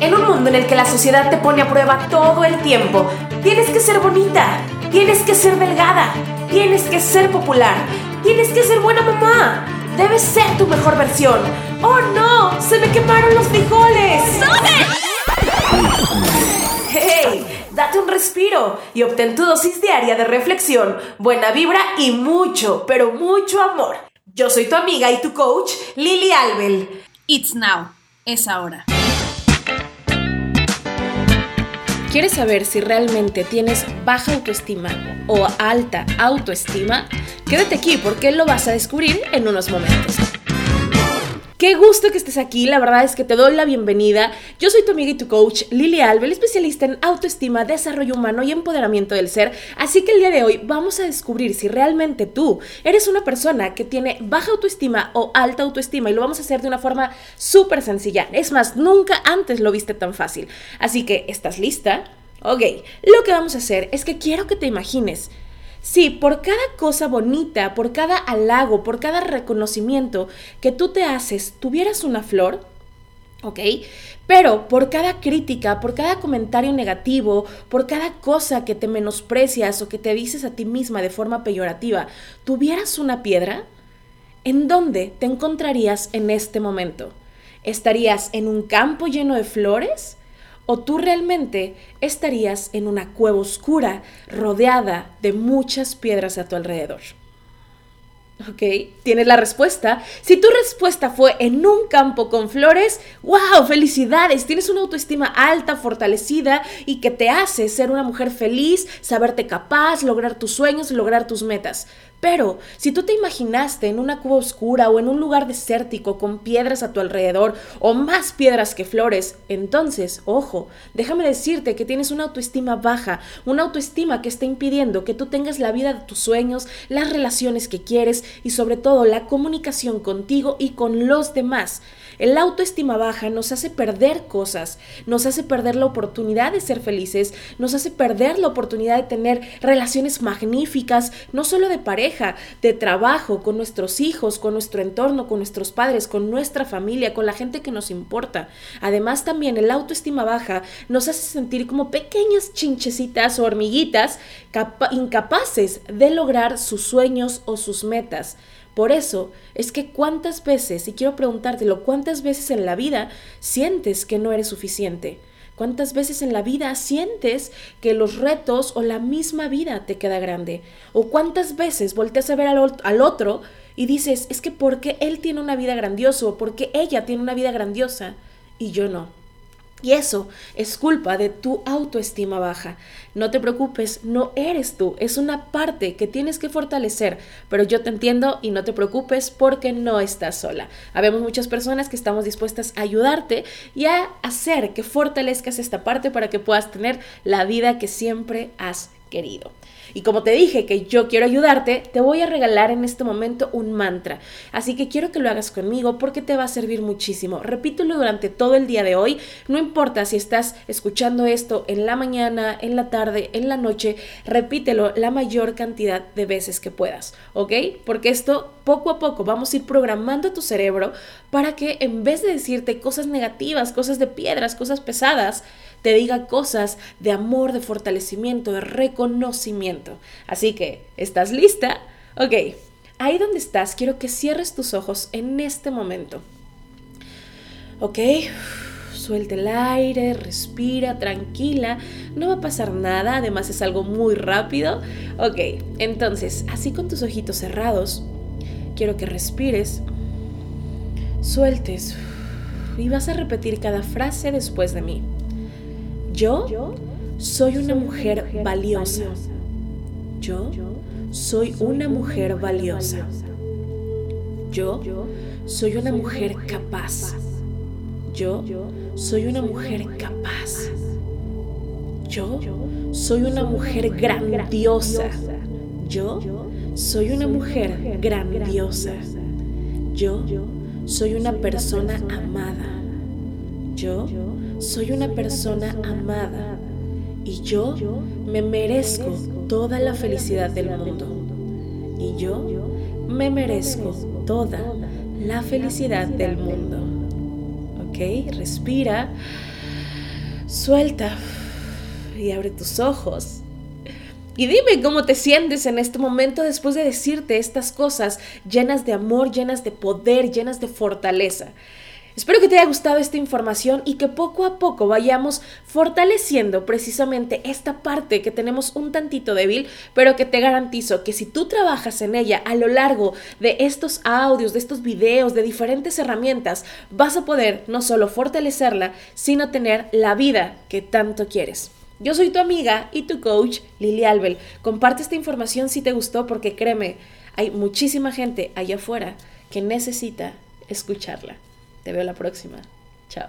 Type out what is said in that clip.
En un mundo en el que la sociedad te pone a prueba todo el tiempo, tienes que ser bonita, tienes que ser delgada, tienes que ser popular, tienes que ser buena mamá, debes ser tu mejor versión. ¡Oh no! ¡Se me quemaron los frijoles! ¡Hey! Date un respiro y obtén tu dosis diaria de reflexión, buena vibra y mucho, pero mucho amor. Yo soy tu amiga y tu coach, Lily Albel. It's now. Es ahora. ¿Quieres saber si realmente tienes baja autoestima o alta autoestima? Quédate aquí porque lo vas a descubrir en unos momentos. Qué gusto que estés aquí, la verdad es que te doy la bienvenida. Yo soy tu amiga y tu coach Lili Albel, especialista en autoestima, desarrollo humano y empoderamiento del ser. Así que el día de hoy vamos a descubrir si realmente tú eres una persona que tiene baja autoestima o alta autoestima y lo vamos a hacer de una forma súper sencilla. Es más, nunca antes lo viste tan fácil. Así que, ¿estás lista? Ok, lo que vamos a hacer es que quiero que te imagines Sí, por cada cosa bonita, por cada halago, por cada reconocimiento que tú te haces, tuvieras una flor, ¿ok? Pero por cada crítica, por cada comentario negativo, por cada cosa que te menosprecias o que te dices a ti misma de forma peyorativa, tuvieras una piedra, ¿en dónde te encontrarías en este momento? ¿Estarías en un campo lleno de flores? O tú realmente estarías en una cueva oscura rodeada de muchas piedras a tu alrededor. ¿Ok? Tienes la respuesta. Si tu respuesta fue en un campo con flores, wow, felicidades. Tienes una autoestima alta, fortalecida y que te hace ser una mujer feliz, saberte capaz, lograr tus sueños, lograr tus metas. Pero si tú te imaginaste en una cueva oscura o en un lugar desértico con piedras a tu alrededor o más piedras que flores, entonces, ojo, déjame decirte que tienes una autoestima baja, una autoestima que está impidiendo que tú tengas la vida de tus sueños, las relaciones que quieres y sobre todo la comunicación contigo y con los demás. El autoestima baja nos hace perder cosas, nos hace perder la oportunidad de ser felices, nos hace perder la oportunidad de tener relaciones magníficas, no solo de pareja, de trabajo, con nuestros hijos, con nuestro entorno, con nuestros padres, con nuestra familia, con la gente que nos importa. Además también el autoestima baja nos hace sentir como pequeñas chinchecitas o hormiguitas incapaces de lograr sus sueños o sus metas. Por eso es que cuántas veces, y quiero preguntártelo, cuántas veces en la vida sientes que no eres suficiente. ¿Cuántas veces en la vida sientes que los retos o la misma vida te queda grande? ¿O cuántas veces volteas a ver al, otro y dices, es que porque él tiene una vida grandiosa o porque ella tiene una vida grandiosa y yo no? Y eso es culpa de tu autoestima baja. No te preocupes, no eres tú, es una parte que tienes que fortalecer, pero yo te entiendo y no te preocupes porque no estás sola. Habemos muchas personas que estamos dispuestas a ayudarte y a hacer que fortalezcas esta parte para que puedas tener la vida que siempre has querido. Y como te dije que yo quiero ayudarte, te voy a regalar en este momento un mantra. Así que quiero que lo hagas conmigo porque te va a servir muchísimo. Repítelo durante todo el día de hoy. No importa si estás escuchando esto en la mañana, en la tarde, en la noche, repítelo la mayor cantidad de veces que puedas, ¿ok? Porque esto poco a poco vamos a ir programando tu cerebro para que en vez de decirte cosas negativas, cosas de piedras, cosas pesadas, te diga cosas de amor, de fortalecimiento, de reconocimiento. Así que, ¿estás lista? Ok, ahí donde estás, quiero que cierres tus ojos en este momento. Ok, suelte el aire, respira, tranquila, no va a pasar nada, además es algo muy rápido. Ok, entonces, así con tus ojitos cerrados, quiero que respires, sueltes y vas a repetir cada frase después de mí. Yo soy una mujer valiosa. Yo soy una mujer valiosa. Yo soy una mujer capaz. Yo soy una mujer capaz. Yo soy una mujer grandiosa. Yo soy una mujer grandiosa. Yo soy una persona amada. Yo soy una persona amada y yo me merezco toda la felicidad del mundo. Y yo me merezco toda la felicidad del mundo. ¿Ok? Respira, suelta y abre tus ojos. Y dime cómo te sientes en este momento después de decirte estas cosas llenas de amor, llenas de poder, llenas de fortaleza. Espero que te haya gustado esta información y que poco a poco vayamos fortaleciendo precisamente esta parte que tenemos un tantito débil, pero que te garantizo que si tú trabajas en ella a lo largo de estos audios, de estos videos, de diferentes herramientas, vas a poder no solo fortalecerla, sino tener la vida que tanto quieres. Yo soy tu amiga y tu coach, Lili Albel. Comparte esta información si te gustó porque créeme, hay muchísima gente allá afuera que necesita escucharla. Te veo la próxima. Chao.